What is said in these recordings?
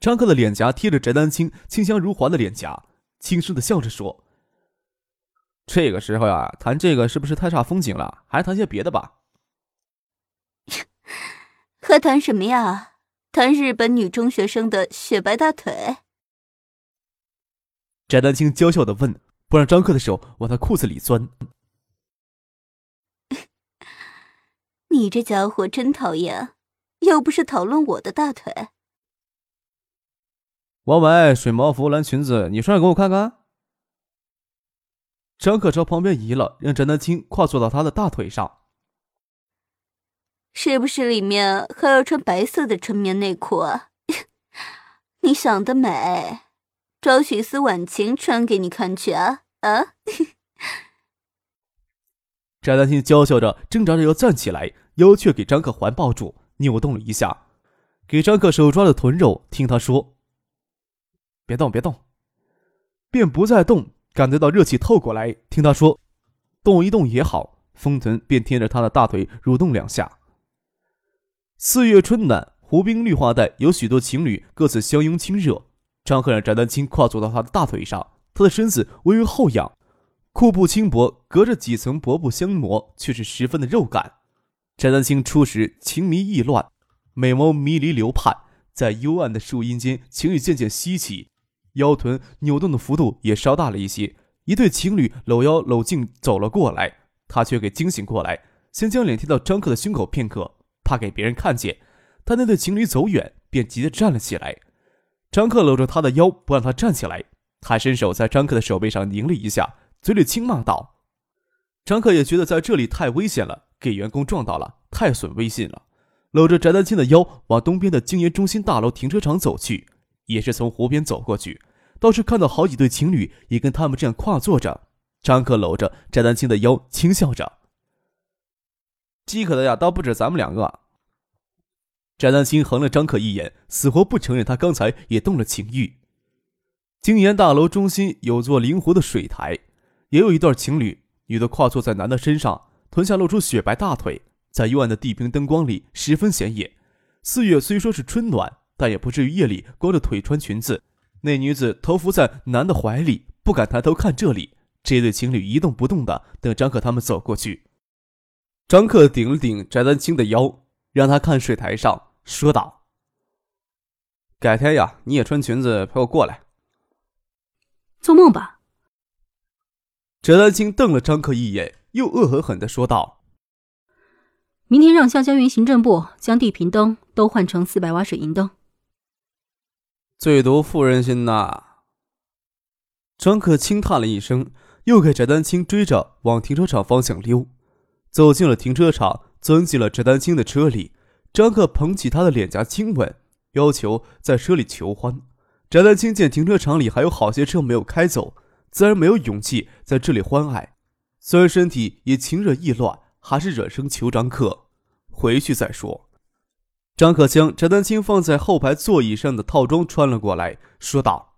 张克的脸颊贴着翟丹青清香如华的脸颊，轻声的笑着说：“这个时候呀，谈这个是不是太煞风景了？还谈些别的吧。”还谈什么呀？谈日本女中学生的雪白大腿？翟丹青娇笑的问，不让张克的手往他裤子里钻。你这家伙真讨厌，又不是讨论我的大腿。王伟，水毛服、蓝裙子，你穿上给我看看。张克朝旁边移了，让翟丹青跨坐到他的大腿上。是不是里面还要穿白色的纯棉内裤啊？你想得美，找许思婉晴穿给你看去啊！啊！翟丹青娇笑着，挣扎着要站起来，腰却给张克环抱住，扭动了一下，给张克手抓着臀肉，听他说。别动，别动，便不再动。感觉到热气透过来，听他说：“动一动也好。”丰臀便贴着他的大腿蠕动两下。四月春暖，湖滨绿化带有许多情侣各自相拥亲热。张赫让翟丹青跨坐到他的大腿上，他的身子微微后仰，裤布轻薄，隔着几层薄布相磨，却是十分的肉感。翟丹青初时情迷意乱，美眸迷离流盼，在幽暗的树荫间，情欲渐渐稀起。腰臀扭动的幅度也稍大了一些，一对情侣搂腰搂颈走了过来，他却给惊醒过来，先将脸贴到张克的胸口片刻，怕给别人看见。他那对情侣走远，便急着站了起来。张克搂着他的腰，不让他站起来，他伸手在张克的手背上拧了一下，嘴里轻骂道：“张克也觉得在这里太危险了，给员工撞到了，太损威信了。”搂着翟丹青的腰，往东边的经营中心大楼停车场走去。也是从湖边走过去，倒是看到好几对情侣也跟他们这样跨坐着。张克搂着翟丹青的腰，轻笑着：“饥渴的呀，倒不止咱们两个。”翟丹青横了张克一眼，死活不承认他刚才也动了情欲。京岩大楼中心有座灵活的水台，也有一对情侣，女的跨坐在男的身上，臀下露出雪白大腿，在幽暗的地平灯光里十分显眼。四月虽说是春暖。但也不至于夜里光着腿穿裙子。那女子头伏在男的怀里，不敢抬头看这里。这对情侣一动不动的等张克他们走过去。张克顶了顶翟丹青的腰，让他看水台上，说道：“改天呀，你也穿裙子陪我过来。”做梦吧！翟丹青瞪了张克一眼，又恶狠狠的说道：“明天让香江云行政部将地平灯都换成四百瓦水银灯。”最毒妇人心呐！张克轻叹了一声，又给翟丹青追着往停车场方向溜。走进了停车场，钻进了翟丹青的车里。张克捧起她的脸颊亲吻，要求在车里求欢。翟丹青见停车场里还有好些车没有开走，自然没有勇气在这里欢爱。虽然身体也情热意乱，还是忍声求张克回去再说。张可将翟丹青放在后排座椅上的套装穿了过来，说道：“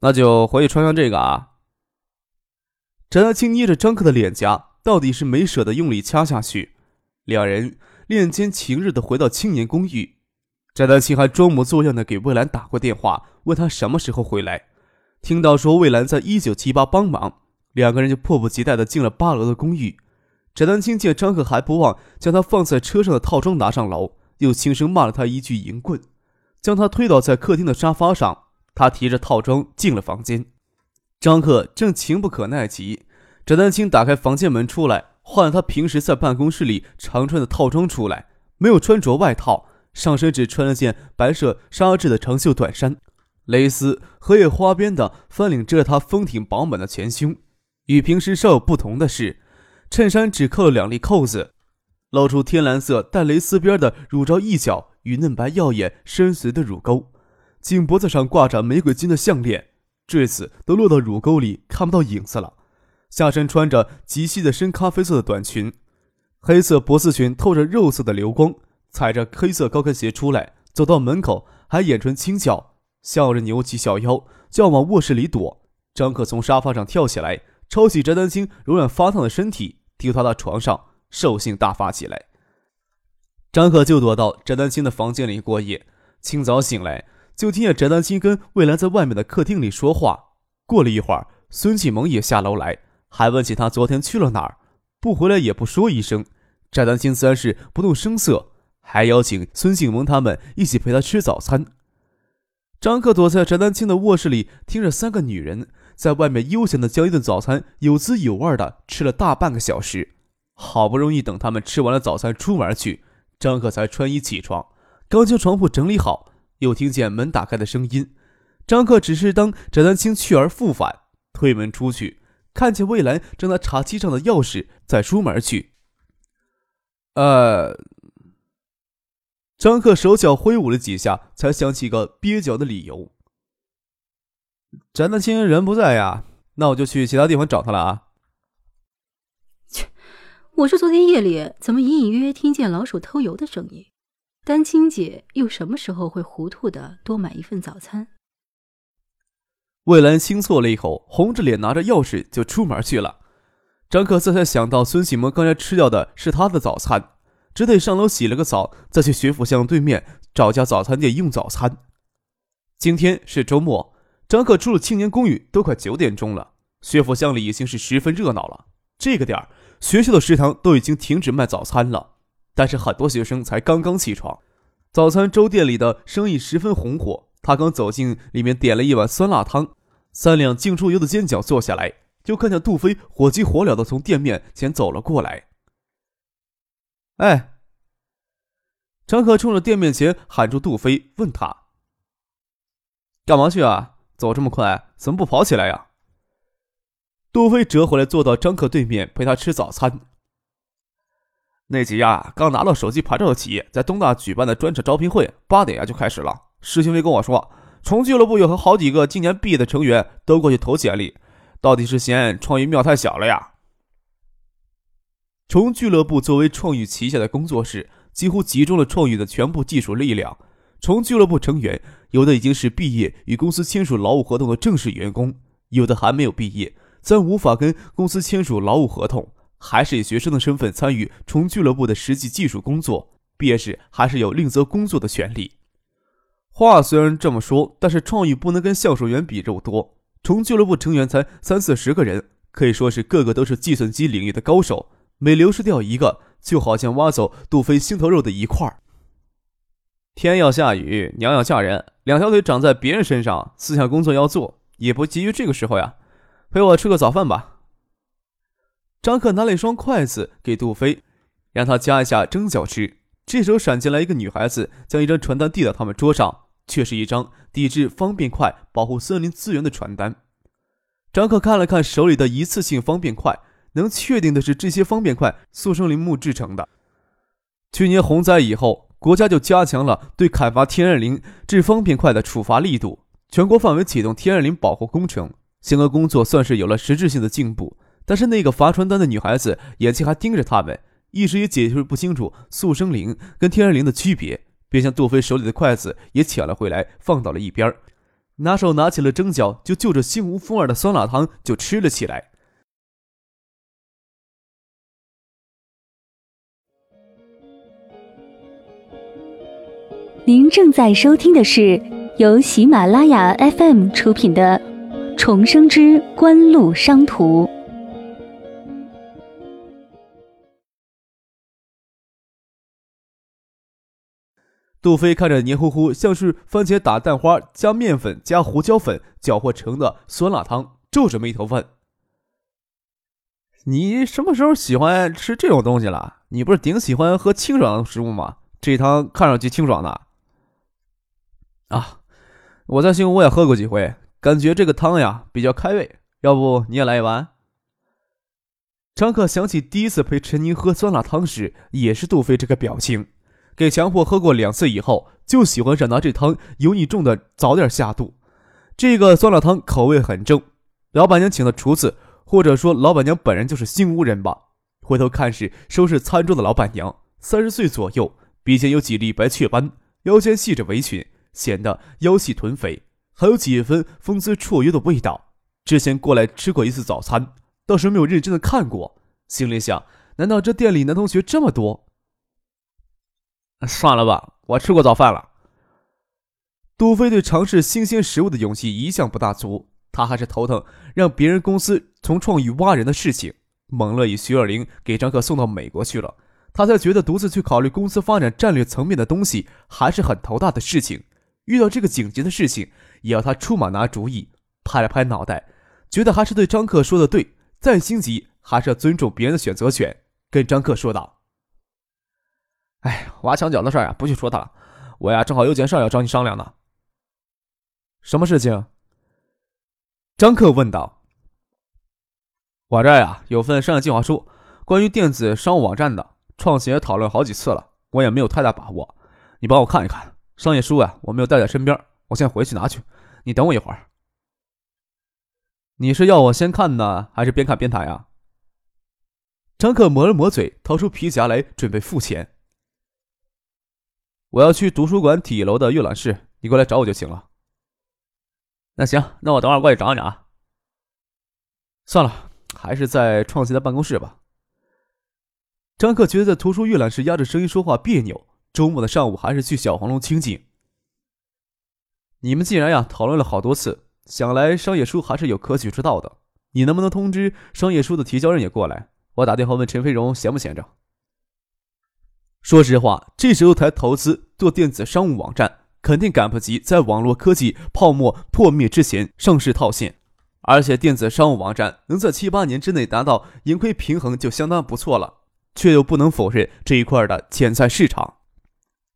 那就回去穿上这个啊。”翟丹青捏着张克的脸颊，到底是没舍得用力掐下去。两人恋间情日的回到青年公寓，翟丹青还装模作样的给魏兰打过电话，问他什么时候回来。听到说魏兰在一九七八帮忙，两个人就迫不及待的进了八楼的公寓。翟丹青见张克还不忘将他放在车上的套装拿上楼。又轻声骂了他一句“淫棍”，将他推倒在客厅的沙发上。他提着套装进了房间。张克正情不可耐极，翟丹青打开房间门出来，换了他平时在办公室里常穿的套装出来，没有穿着外套，上身只穿了件白色纱质的长袖短衫，蕾丝荷叶花边的翻领遮着他丰挺饱满的前胸。与平时稍有不同的是，衬衫只扣了两粒扣子。露出天蓝色带蕾丝边的乳罩一角与嫩白耀眼深邃的乳沟，颈脖子上挂着玫瑰金的项链，坠子都落到乳沟里，看不到影子了。下身穿着极细的深咖啡色的短裙，黑色脖子裙透着肉色的流光，踩着黑色高跟鞋出来，走到门口还眼唇轻笑，笑着扭起小腰就要往卧室里躲。张可从沙发上跳起来，抄起翟丹青柔软发烫的身体，丢他到床上，兽性大发起来。张可就躲到翟丹青的房间里过夜。清早醒来，就听见翟丹青跟魏兰在外面的客厅里说话。过了一会儿，孙启蒙也下楼来，还问起他昨天去了哪儿，不回来也不说一声。翟丹青自然是不动声色，还邀请孙启蒙他们一起陪他吃早餐。张克躲在翟丹青的卧室里，听着三个女人在外面悠闲的将一顿早餐有滋有味的吃了大半个小时。好不容易等他们吃完了早餐出门去，张克才穿衣起床。刚将床铺整理好，又听见门打开的声音。张克只是当翟丹青去而复返，推门出去，看见魏兰正拿茶几上的钥匙在出门去。呃，张克手脚挥舞了几下，才想起个蹩脚的理由。翟丹青人不在呀，那我就去其他地方找他了啊。我说昨天夜里怎么隐隐约约听见老鼠偷油的声音？丹青姐又什么时候会糊涂的多买一份早餐？魏兰轻啜了一口，红着脸拿着钥匙就出门去了。张克这才想到孙启蒙刚才吃掉的是他的早餐，只得上楼洗了个澡，再去学府巷对面找家早餐店用早餐。今天是周末，张克出了青年公寓都快九点钟了，学府巷里已经是十分热闹了。这个点儿，学校的食堂都已经停止卖早餐了。但是很多学生才刚刚起床，早餐粥店里的生意十分红火。他刚走进里面，点了一碗酸辣汤，三两净出油的煎饺，坐下来就看见杜飞火急火燎的从店面前走了过来。哎，张可冲着店面前喊住杜飞，问他：“干嘛去啊？走这么快，怎么不跑起来呀？”杜飞折回来，坐到张可对面，陪他吃早餐。那几家，刚拿到手机牌照的企业，在东大举办的专场招聘会，八点呀就开始了。石兴飞跟我说，虫俱乐部有好几个今年毕业的成员都过去投简历，到底是嫌创意庙太小了呀？虫俱乐部作为创意旗下的工作室，几乎集中了创意的全部技术力量。虫俱乐部成员有的已经是毕业与公司签署劳务合同的正式员工，有的还没有毕业，则无法跟公司签署劳务合同。还是以学生的身份参与虫俱乐部的实际技术工作，毕业时还是有另择工作的权利。话虽然这么说，但是创意不能跟销售员比肉多。虫俱乐部成员才三四十个人，可以说是个个都是计算机领域的高手。每流失掉一个，就好像挖走杜飞心头肉的一块。天要下雨，娘要嫁人，两条腿长在别人身上，思想工作要做，也不急于这个时候呀。陪我吃个早饭吧。张克拿了一双筷子给杜飞，让他夹一下蒸饺吃。这时候闪进来一个女孩子，将一张传单递到他们桌上，却是一张抵制方便筷、保护森林资源的传单。张克看了看手里的一次性方便筷，能确定的是这些方便筷速生林木制成的。去年洪灾以后，国家就加强了对砍伐天然林制方便筷的处罚力度，全国范围启动天然林保护工程，相关工作算是有了实质性的进步。但是那个发传单的女孩子眼睛还盯着他们，一时也解释不清楚速生灵跟天然灵的区别，便将杜飞手里的筷子也抢了回来，放到了一边，拿手拿起了蒸饺，就就着心无风儿的酸辣汤就吃了起来。您正在收听的是由喜马拉雅 FM 出品的《重生之官路商途》。杜飞看着黏糊糊，像是番茄打蛋花加面粉加胡椒粉搅和成的酸辣汤，皱着眉头问：“你什么时候喜欢吃这种东西了？你不是顶喜欢喝清爽的食物吗？这汤看上去清爽的。”啊，我在新屋也喝过几回，感觉这个汤呀比较开胃。要不你也来一碗？张克想起第一次陪陈宁喝酸辣汤时，也是杜飞这个表情。给强迫喝过两次以后，就喜欢上拿这汤油腻重的早点下肚。这个酸辣汤口味很正，老板娘请的厨子，或者说老板娘本人就是新屋人吧。回头看是收拾餐桌的老板娘，三十岁左右，鼻尖有几粒白雀斑，腰间系着围裙，显得腰细臀肥，还有几分风姿绰约的味道。之前过来吃过一次早餐，倒是没有认真的看过。心里想，难道这店里男同学这么多？算了吧，我吃过早饭了。杜飞对尝试新鲜食物的勇气一向不大足，他还是头疼让别人公司从创意挖人的事情。蒙乐与徐若琳给张克送到美国去了，他才觉得独自去考虑公司发展战略层面的东西还是很头大的事情。遇到这个紧急的事情，也要他出马拿主意。拍了拍脑袋，觉得还是对张克说的对，再心急还是要尊重别人的选择权。跟张克说道：“哎，挖墙脚的事啊，不去说他了。我呀，正好有件事要找你商量呢。什么事情？”张克问道。“我这呀，有份商业计划书，关于电子商务网站的，创新也讨论好几次了，我也没有太大把握。你帮我看一看。商业书呀，我没有带在身边，我先回去拿去。你等我一会儿。”你是要我先看呢，还是边看边谈呀？张克抹了抹嘴，掏出皮夹来准备付钱。我要去图书馆底楼的阅览室，你过来找我就行了。那行，那我等会儿过去找你啊。算了，还是在创新的办公室吧。张克觉得在图书阅览室压着声音说话别扭，周末的上午还是去小黄楼清静。你们既然呀讨论了好多次。想来商业书还是有可取之道的，你能不能通知商业书的提交人也过来？我打电话问陈飞荣闲不闲着。说实话，这时候才投资做电子商务网站，肯定赶不及在网络科技泡沫破灭之前上市套现。而且电子商务网站能在七八年之内达到盈亏平衡就相当不错了，却又不能否认这一块的潜在市场。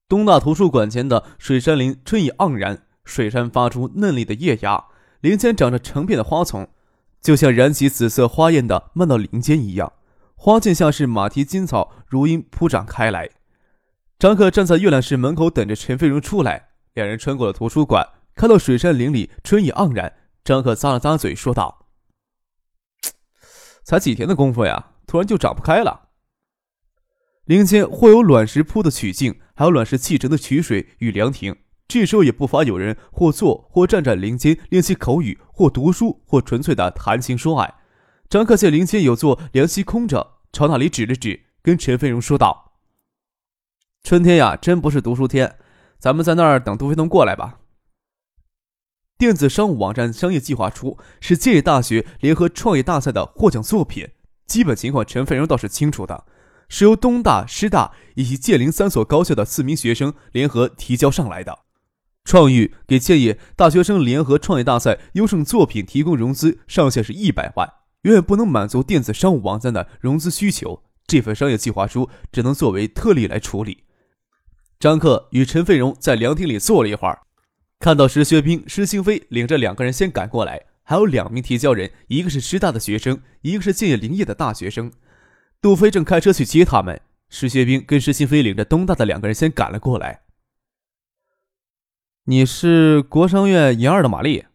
东大图书馆前的水杉林春意盎然，水杉发出嫩绿的叶芽。林间长着成片的花丛，就像燃起紫色花焰的漫道林间一样，花径像是马蹄金草，如茵铺展开来。张克站在阅览室门口等着陈飞荣出来，两人穿过了图书馆，看到水杉林里春意盎然。张克咂了咂嘴，说道：“才几天的功夫呀，突然就长不开了。林间或有卵石铺的曲径，还有卵石砌成的曲水与凉亭。”这时候也不乏有人或坐或站在林间练习口语，或读书，或纯粹的谈情说爱。张克见林间有座凉席空着，朝那里指了指，跟陈飞荣说道：“春天呀，真不是读书天，咱们在那儿等杜飞东过来吧。”电子商务网站商业计划书是建业大学联合创业大赛的获奖作品，基本情况陈飞荣倒是清楚的，是由东大、师大以及建林三所高校的四名学生联合提交上来的。创育给建业大学生联合创业大赛优胜作品提供融资上限是一百万，远远不能满足电子商务网站的融资需求。这份商业计划书只能作为特例来处理。张克与陈飞荣在凉亭里坐了一会儿，看到石学兵、石兴飞领着两个人先赶过来，还有两名提交人，一个是师大的学生，一个是建业林业的大学生。杜飞正开车去接他们，石学兵跟石兴飞领着东大的两个人先赶了过来。你是国商院研二的玛丽。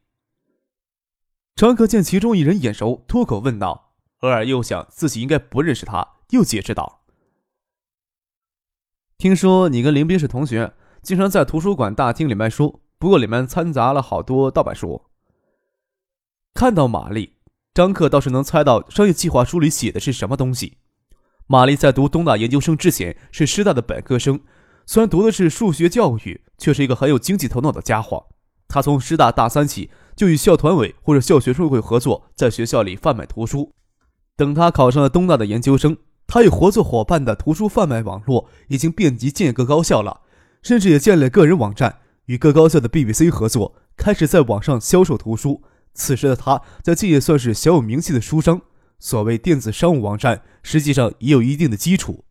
张克见其中一人眼熟，脱口问道，偶尔又想自己应该不认识他，又解释道：“听说你跟林斌是同学，经常在图书馆大厅里卖书，不过里面掺杂了好多盗版书。”看到玛丽，张克倒是能猜到商业计划书里写的是什么东西。玛丽在读东大研究生之前是师大的本科生。虽然读的是数学教育，却是一个很有经济头脑的家伙。他从师大大三起就与校团委或者校学生会合作，在学校里贩卖图书。等他考上了东大的研究生，他与合作伙伴的图书贩卖网络已经遍及建各高校了，甚至也建立了个人网站，与各高校的 BBC 合作，开始在网上销售图书。此时的他在建业算是小有名气的书商。所谓电子商务网站，实际上也有一定的基础。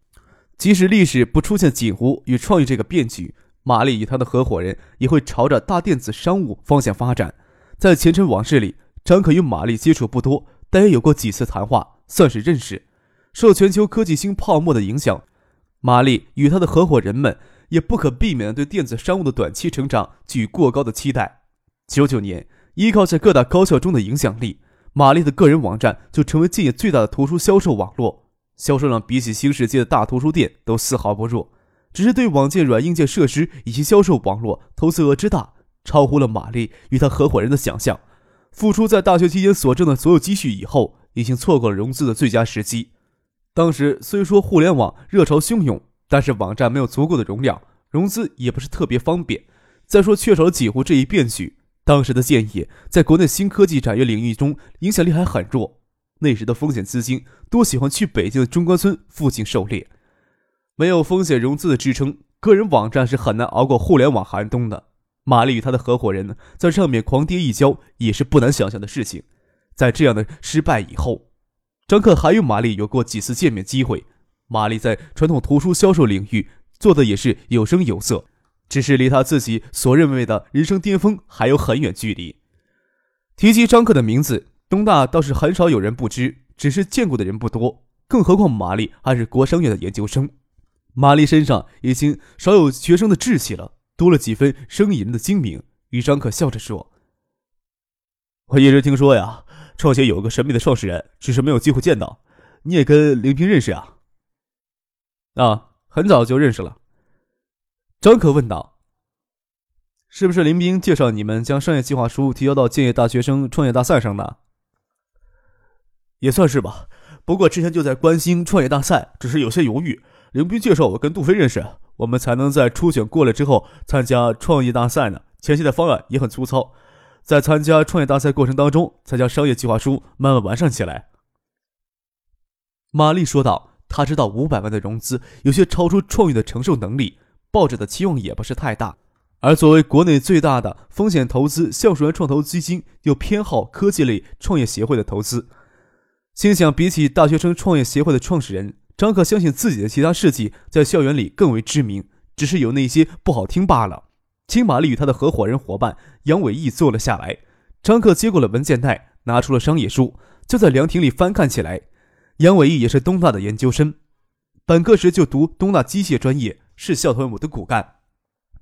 即使历史不出现锦湖与创意这个变局，玛丽与他的合伙人也会朝着大电子商务方向发展。在前尘往事里，张可与玛丽接触不多，但也有过几次谈话，算是认识。受全球科技新泡沫的影响，玛丽与他的合伙人们也不可避免的对电子商务的短期成长寄予过高的期待。九九年，依靠在各大高校中的影响力，玛丽的个人网站就成为建业最大的图书销售网络，销售量比起新世界的大图书店都丝毫不弱。只是对网件软硬件设施以及销售网络投资额之大，超乎了玛丽与他合伙人的想象。付出在大学期间所挣的所有积蓄以后，已经错过了融资的最佳时机。当时虽说互联网热潮汹涌，但是网站没有足够的容量，融资也不是特别方便。再说缺少了几乎这一变局，当时的建业在国内新科技产业领域中影响力还很弱。那时的风险资金多喜欢去北京的中关村附近狩猎。没有风险融资的支撑，个人网站是很难熬过互联网寒冬的。玛丽与他的合伙人在上面狂跌一跤，也是不难想象的事情。在这样的失败以后，张克还与玛丽有过几次见面机会。玛丽在传统图书销售领域做的也是有声有色，只是离他自己所认为的人生巅峰还有很远距离。提及张克的名字，东大倒是很少有人不知，只是见过的人不多。更何况玛丽还是国商院的研究生。玛丽身上已经少有学生的志气了，多了几分生意人的精明。与张可笑着说：“我一直听说呀，创协有个神秘的创始人，只是没有机会见到。你也跟林平认识啊？”“啊，很早就认识了。”张可问道。“是不是林斌介绍你们将商业计划书提交到建业大学生创业大赛上的？”“也算是吧，不过之前就在关心创业大赛，只是有些犹豫。”林斌介绍我跟杜飞认识，我们才能在初选过了之后参加创业大赛呢。前期的方案也很粗糙，在参加创业大赛过程当中，才将商业计划书慢慢完善起来。玛丽说道：“他知道五百万的融资有些超出创业的承受能力，抱着的期望也不是太大。而作为国内最大的风险投资橡树园创投基金，又偏好科技类创业协会的投资，心想比起大学生创业协会的创始人。”张可相信自己的其他事迹在校园里更为知名，只是有那些不好听罢了。请玛丽与他的合伙人伙伴杨伟义坐了下来。张克接过了文件袋，拿出了商业书，就在凉亭里翻看起来。杨伟义也是东大的研究生，本科时就读东大机械专业，是校团委的骨干。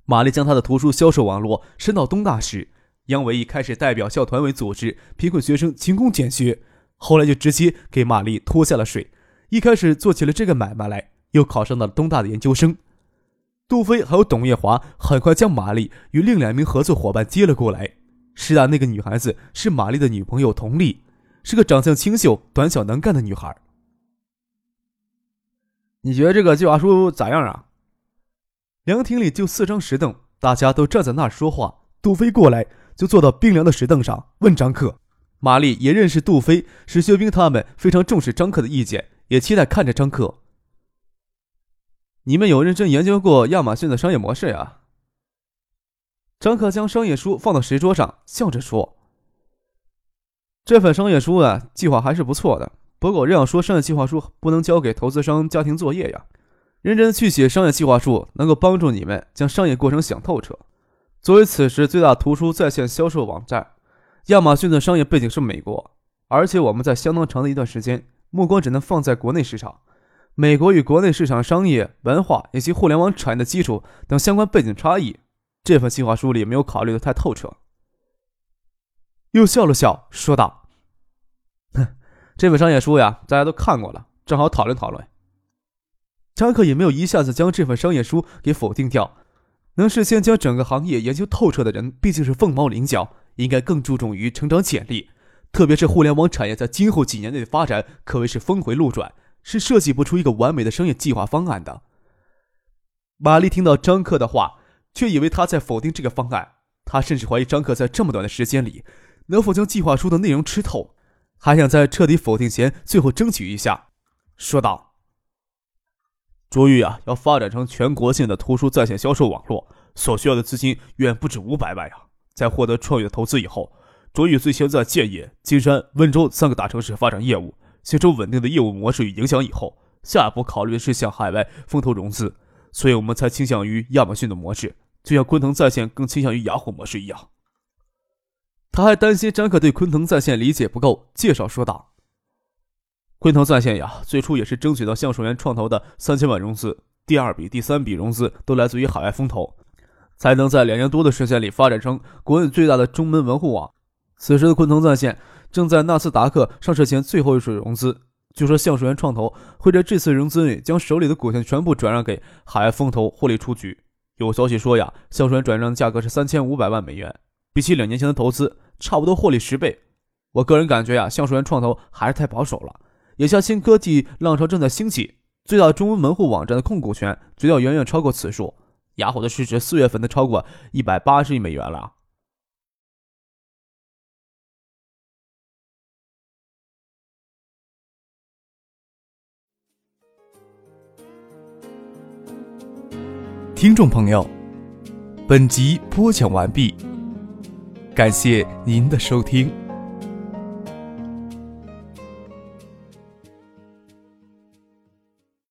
玛丽将他的图书销售网络伸到东大时，杨伟义开始代表校团委组织贫困学生勤工俭学，后来就直接给玛丽拖下了水。一开始做起了这个买卖来，又考上了东大的研究生。杜飞还有董月华很快将玛丽与另两名合作伙伴接了过来。师大那个女孩子是玛丽的女朋友佟丽，是个长相清秀、短小能干的女孩。你觉得这个计划书咋样啊？凉亭里就四张石凳，大家都站在那儿说话。杜飞过来就坐到冰凉的石凳上，问张克。玛丽也认识杜飞，史学兵他们非常重视张克的意见。也期待看着张克。你们有认真研究过亚马逊的商业模式呀？张克将商业书放到石桌上，笑着说：“这份商业书啊，计划还是不错的。不过，我要说，商业计划书不能交给投资商家庭作业呀。认真去写商业计划书，能够帮助你们将商业过程想透彻。作为此时最大图书在线销售网站，亚马逊的商业背景是美国，而且我们在相当长的一段时间。”目光只能放在国内市场，美国与国内市场商业文化以及互联网产业的基础等相关背景差异，这份计划书里没有考虑的太透彻。又笑了笑，说道：“哼，这本商业书呀，大家都看过了，正好讨论讨论。”扎克也没有一下子将这份商业书给否定掉，能事先将整个行业研究透彻的人，毕竟是凤毛麟角，应该更注重于成长潜力。特别是互联网产业在今后几年内的发展可谓是峰回路转，是设计不出一个完美的商业计划方案的。玛丽听到张克的话，却以为他在否定这个方案。他甚至怀疑张克在这么短的时间里能否将计划书的内容吃透，还想在彻底否定前最后争取一下，说道：“卓玉啊，要发展成全国性的图书在线销售网络，所需要的资金远不止五百万呀！在获得创业投资以后。”卓宇最先在建业、金山、温州三个大城市发展业务，形成稳定的业务模式与影响以后，下一步考虑的是向海外风投融资，所以我们才倾向于亚马逊的模式，就像昆腾在线更倾向于雅虎模式一样。他还担心詹克对昆腾在线理解不够，介绍说道：“昆腾在线呀，最初也是争取到橡树园创投的三千万融资，第二笔、第三笔融资都来自于海外风投，才能在两年多的时间里发展成国内最大的中门门户网。此时的昆腾在线正在纳斯达克上市前最后一水融资，据说橡树园创投会在这次融资里将手里的股权全部转让给海外风投获利出局。有消息说呀，橡树园转让的价格是三千五百万美元，比起两年前的投资，差不多获利十倍。我个人感觉呀，橡树园创投还是太保守了。眼下新科技浪潮正在兴起，最大中文门户网站的控股权绝要远远超过此数。雅虎的市值四月份都超过一百八十亿美元了。听众朋友，本集播讲完毕，感谢您的收听。